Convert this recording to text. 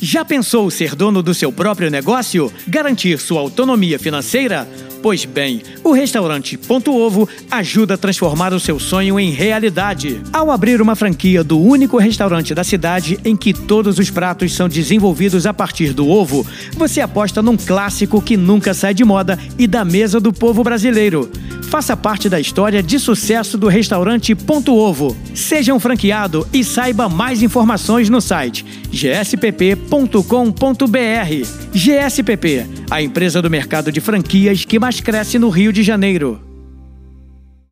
Já pensou ser dono do seu próprio negócio? Garantir sua autonomia financeira? Pois bem, o restaurante Ponto Ovo ajuda a transformar o seu sonho em realidade. Ao abrir uma franquia do único restaurante da cidade em que todos os pratos são desenvolvidos a partir do ovo, você aposta num clássico que nunca sai de moda e da mesa do povo brasileiro. Faça parte da história de sucesso do restaurante Ponto Ovo. Seja um franqueado e saiba mais informações no site gspp.com.br. GSPP, a empresa do mercado de franquias que mais cresce no Rio de Janeiro.